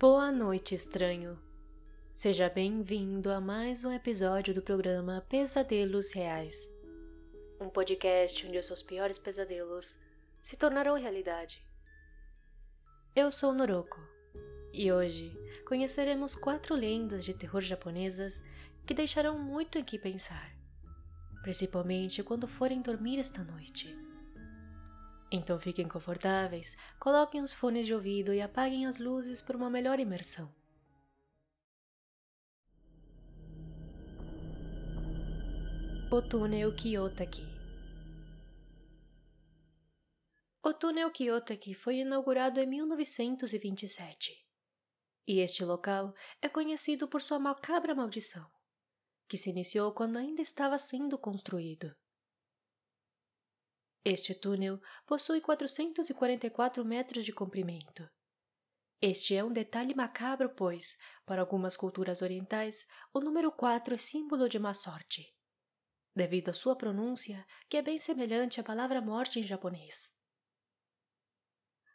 Boa noite, estranho. Seja bem-vindo a mais um episódio do programa Pesadelos Reais. Um podcast onde os seus piores pesadelos se tornarão realidade. Eu sou Noroko e hoje conheceremos quatro lendas de terror japonesas que deixarão muito em que pensar, principalmente quando forem dormir esta noite. Então fiquem confortáveis, coloquem os fones de ouvido e apaguem as luzes por uma melhor imersão. O túnel Kiyotaki O túnel Kiyotaki foi inaugurado em 1927. E este local é conhecido por sua macabra maldição, que se iniciou quando ainda estava sendo construído. Este túnel possui 444 metros de comprimento. Este é um detalhe macabro, pois, para algumas culturas orientais, o número 4 é símbolo de má sorte, devido à sua pronúncia, que é bem semelhante à palavra morte em japonês.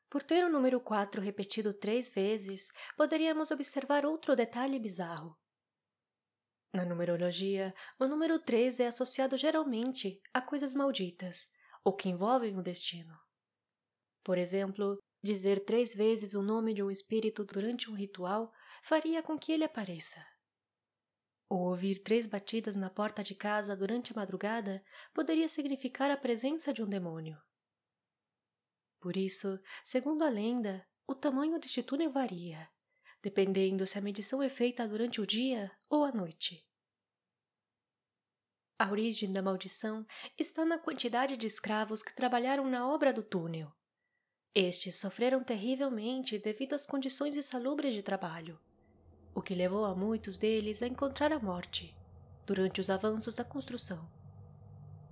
Por ter o número 4 repetido três vezes, poderíamos observar outro detalhe bizarro. Na numerologia, o número 3 é associado geralmente a coisas malditas, ou que envolvem o destino. Por exemplo, dizer três vezes o nome de um espírito durante um ritual faria com que ele apareça. Ou ouvir três batidas na porta de casa durante a madrugada poderia significar a presença de um demônio. Por isso, segundo a lenda, o tamanho deste túnel varia, dependendo se a medição é feita durante o dia ou a noite. A origem da maldição está na quantidade de escravos que trabalharam na obra do túnel. Estes sofreram terrivelmente devido às condições insalubres de trabalho, o que levou a muitos deles a encontrar a morte durante os avanços da construção,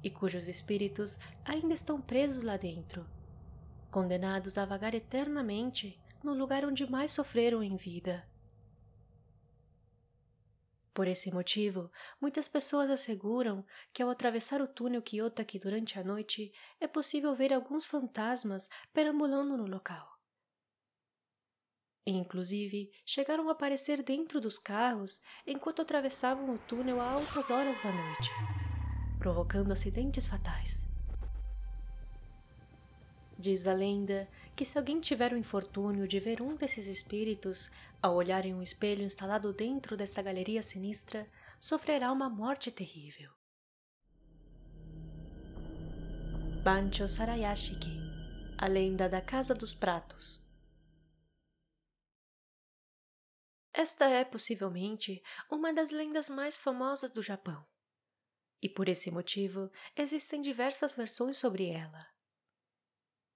e cujos espíritos ainda estão presos lá dentro, condenados a vagar eternamente no lugar onde mais sofreram em vida. Por esse motivo, muitas pessoas asseguram que ao atravessar o túnel Kiyotaki durante a noite é possível ver alguns fantasmas perambulando no local. Inclusive, chegaram a aparecer dentro dos carros enquanto atravessavam o túnel a altas horas da noite, provocando acidentes fatais. Diz a lenda que se alguém tiver o infortúnio de ver um desses espíritos ao olhar em um espelho instalado dentro desta galeria sinistra, sofrerá uma morte terrível. Bancho Sarayashiki A Lenda da Casa dos Pratos Esta é possivelmente uma das lendas mais famosas do Japão. E por esse motivo existem diversas versões sobre ela.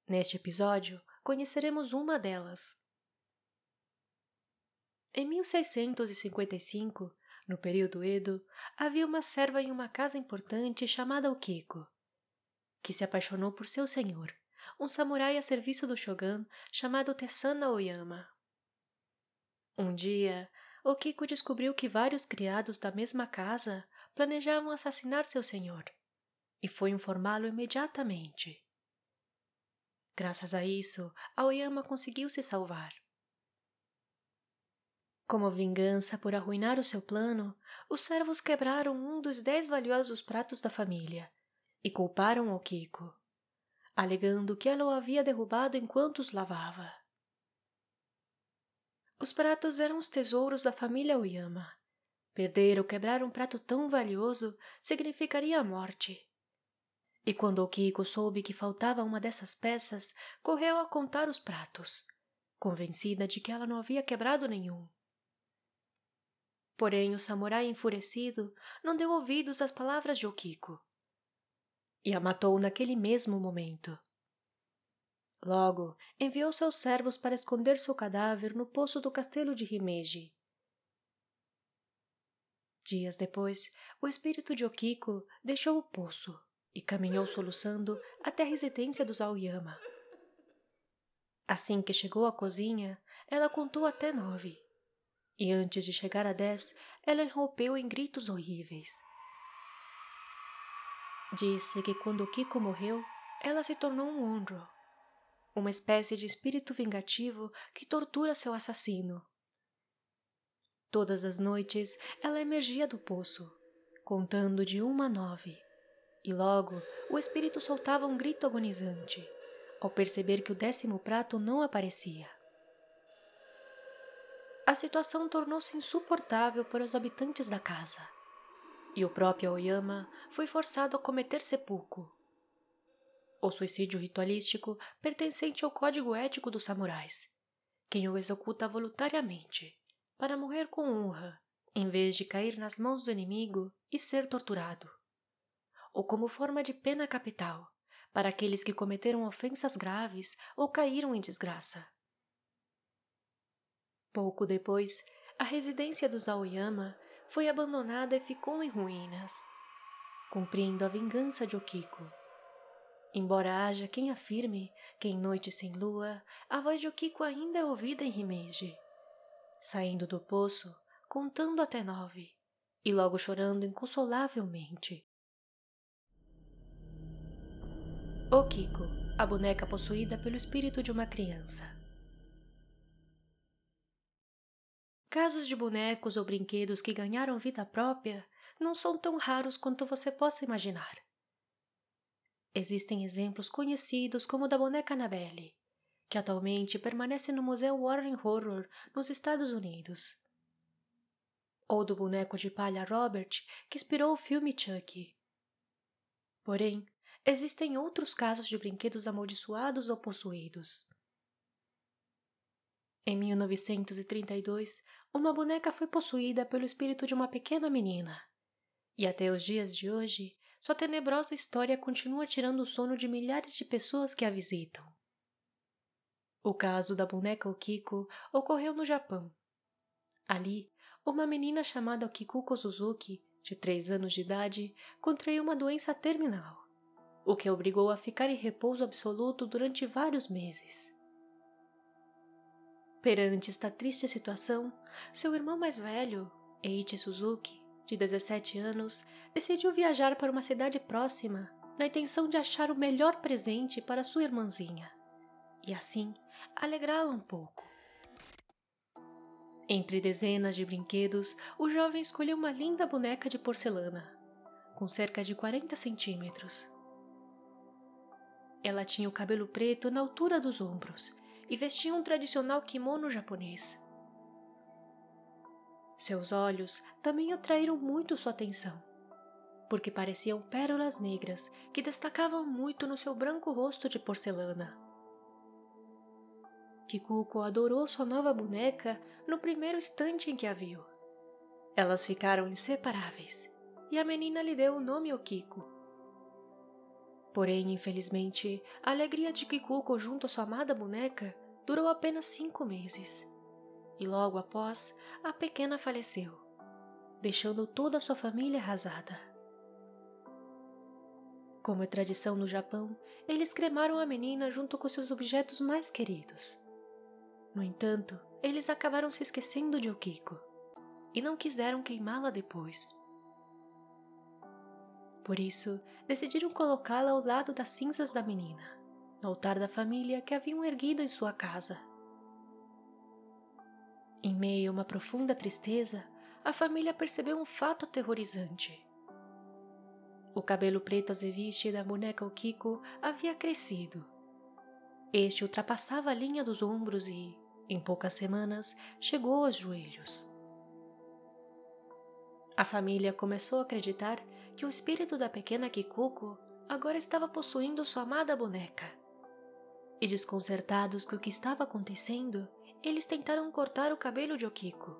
Neste episódio, conheceremos uma delas. Em 1655, no período Edo, havia uma serva em uma casa importante chamada Okiko, que se apaixonou por seu senhor, um samurai a serviço do shogun chamado Tessana Oyama. Um dia, Okiko descobriu que vários criados da mesma casa planejavam assassinar seu senhor e foi informá-lo imediatamente. Graças a isso, Aoyama conseguiu se salvar. Como vingança por arruinar o seu plano, os servos quebraram um dos dez valiosos pratos da família e culparam Okiko, alegando que ela o havia derrubado enquanto os lavava. Os pratos eram os tesouros da família Oyama. Perder ou quebrar um prato tão valioso significaria a morte. E quando o Kiko soube que faltava uma dessas peças, correu a contar os pratos, convencida de que ela não havia quebrado nenhum. Porém, o samurai enfurecido não deu ouvidos às palavras de Okiko e a matou naquele mesmo momento. Logo, enviou seus servos para esconder seu cadáver no poço do castelo de Himeji. Dias depois, o espírito de Okiko deixou o poço e caminhou soluçando até a residência dos Aoyama. Assim que chegou à cozinha, ela contou até nove. E antes de chegar a dez, ela irrompeu em gritos horríveis. Disse que quando Kiko morreu, ela se tornou um Onro, uma espécie de espírito vingativo que tortura seu assassino Todas as noites ela emergia do poço, contando de uma a nove, e logo o espírito soltava um grito agonizante ao perceber que o décimo prato não aparecia. A situação tornou-se insuportável para os habitantes da casa, e o próprio Aoyama foi forçado a cometer sepulcro. O suicídio ritualístico pertencente ao código ético dos samurais, quem o executa voluntariamente, para morrer com honra, em vez de cair nas mãos do inimigo e ser torturado, ou como forma de pena capital para aqueles que cometeram ofensas graves ou caíram em desgraça. Pouco depois, a residência dos Aoyama foi abandonada e ficou em ruínas, cumprindo a vingança de Okiko. Embora haja quem afirme que em Noite Sem Lua a voz de Okiko ainda é ouvida em Himeji, saindo do poço, contando até nove, e logo chorando inconsolavelmente. Okiko, a boneca possuída pelo espírito de uma criança. Casos de bonecos ou brinquedos que ganharam vida própria não são tão raros quanto você possa imaginar. Existem exemplos conhecidos como o da boneca Annabelle, que atualmente permanece no Museu Warren Horror nos Estados Unidos. Ou do boneco de palha Robert, que inspirou o filme Chucky. Porém, existem outros casos de brinquedos amaldiçoados ou possuídos. Em 1932, uma boneca foi possuída pelo espírito de uma pequena menina. E até os dias de hoje, sua tenebrosa história continua tirando o sono de milhares de pessoas que a visitam. O caso da boneca Okiko ocorreu no Japão. Ali, uma menina chamada Okikuko Suzuki, de 3 anos de idade, contraiu uma doença terminal, o que a obrigou a ficar em repouso absoluto durante vários meses. Perante esta triste situação, seu irmão mais velho, Eiichi Suzuki, de 17 anos, decidiu viajar para uma cidade próxima na intenção de achar o melhor presente para sua irmãzinha e assim alegrá-la um pouco. Entre dezenas de brinquedos, o jovem escolheu uma linda boneca de porcelana, com cerca de 40 centímetros. Ela tinha o cabelo preto na altura dos ombros e vestia um tradicional kimono japonês. Seus olhos também atraíram muito sua atenção, porque pareciam pérolas negras que destacavam muito no seu branco rosto de porcelana. Kikuko adorou sua nova boneca no primeiro instante em que a viu. Elas ficaram inseparáveis e a menina lhe deu o nome Okiko. Porém, infelizmente, a alegria de Kikuko junto à sua amada boneca durou apenas cinco meses. E logo após, a pequena faleceu, deixando toda a sua família arrasada. Como é tradição no Japão, eles cremaram a menina junto com seus objetos mais queridos. No entanto, eles acabaram se esquecendo de Okiko e não quiseram queimá-la depois. Por isso, decidiram colocá-la ao lado das cinzas da menina, no altar da família que haviam erguido em sua casa. Em meio a uma profunda tristeza, a família percebeu um fato aterrorizante. O cabelo preto azeviste da boneca Okiko havia crescido. Este ultrapassava a linha dos ombros e, em poucas semanas, chegou aos joelhos. A família começou a acreditar que o espírito da pequena Kikuko agora estava possuindo sua amada boneca. E desconcertados com o que estava acontecendo, eles tentaram cortar o cabelo de Okiko,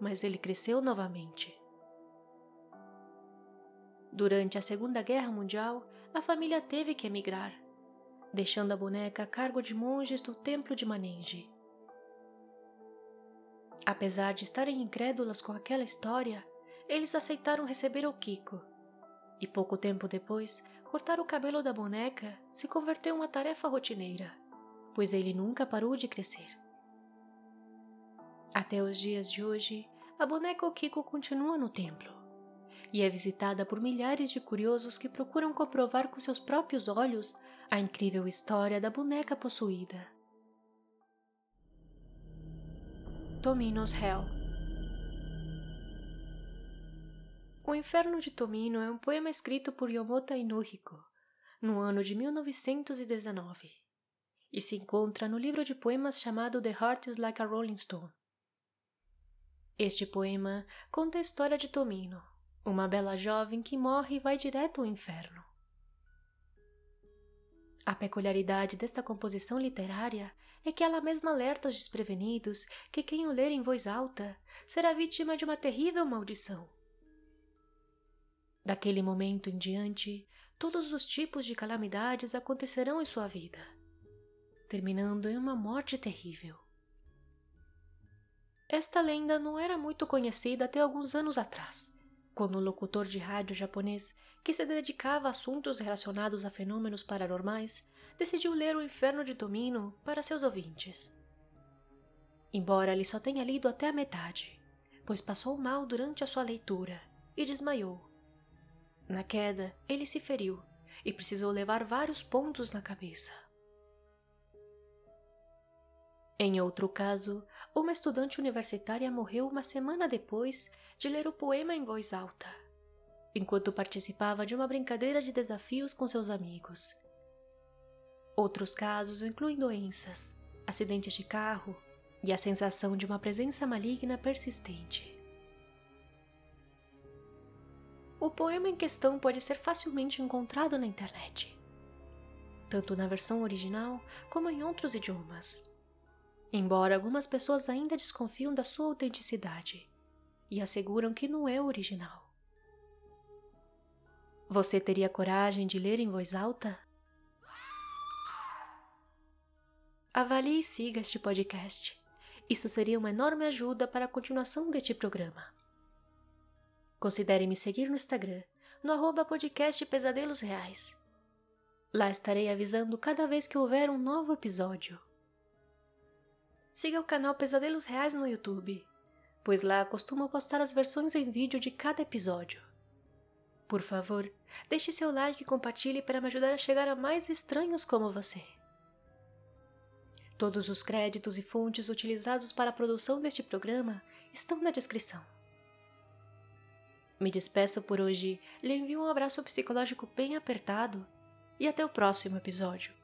mas ele cresceu novamente. Durante a Segunda Guerra Mundial, a família teve que emigrar, deixando a boneca a cargo de monges do templo de Manenji. Apesar de estarem incrédulas com aquela história, eles aceitaram receber o Kiko e pouco tempo depois, cortar o cabelo da boneca se converteu em uma tarefa rotineira, pois ele nunca parou de crescer. Até os dias de hoje, a boneca Okiko continua no templo e é visitada por milhares de curiosos que procuram comprovar com seus próprios olhos a incrível história da boneca possuída. Tomino's Hell O Inferno de Tomino é um poema escrito por Yomota Inuhiko no ano de 1919 e se encontra no livro de poemas chamado The Heart is Like a Rolling Stone. Este poema conta a história de Tomino, uma bela jovem que morre e vai direto ao inferno. A peculiaridade desta composição literária é que ela mesma alerta os desprevenidos que quem o ler em voz alta será vítima de uma terrível maldição Daquele momento em diante, todos os tipos de calamidades acontecerão em sua vida, terminando em uma morte terrível. Esta lenda não era muito conhecida até alguns anos atrás, quando um locutor de rádio japonês que se dedicava a assuntos relacionados a fenômenos paranormais decidiu ler O Inferno de Tomino para seus ouvintes. Embora ele só tenha lido até a metade, pois passou mal durante a sua leitura e desmaiou na queda, ele se feriu e precisou levar vários pontos na cabeça. Em outro caso, uma estudante universitária morreu uma semana depois de ler o poema em voz alta, enquanto participava de uma brincadeira de desafios com seus amigos. Outros casos incluem doenças, acidentes de carro e a sensação de uma presença maligna persistente. O poema em questão pode ser facilmente encontrado na internet, tanto na versão original como em outros idiomas. Embora algumas pessoas ainda desconfiam da sua autenticidade e asseguram que não é original. Você teria coragem de ler em voz alta? Avalie e siga este podcast. Isso seria uma enorme ajuda para a continuação deste programa. Considere me seguir no Instagram, no arroba podcast Pesadelos Reais. Lá estarei avisando cada vez que houver um novo episódio. Siga o canal Pesadelos Reais no YouTube, pois lá costumo postar as versões em vídeo de cada episódio. Por favor, deixe seu like e compartilhe para me ajudar a chegar a mais estranhos como você. Todos os créditos e fontes utilizados para a produção deste programa estão na descrição. Me despeço por hoje, lhe envio um abraço psicológico bem apertado e até o próximo episódio.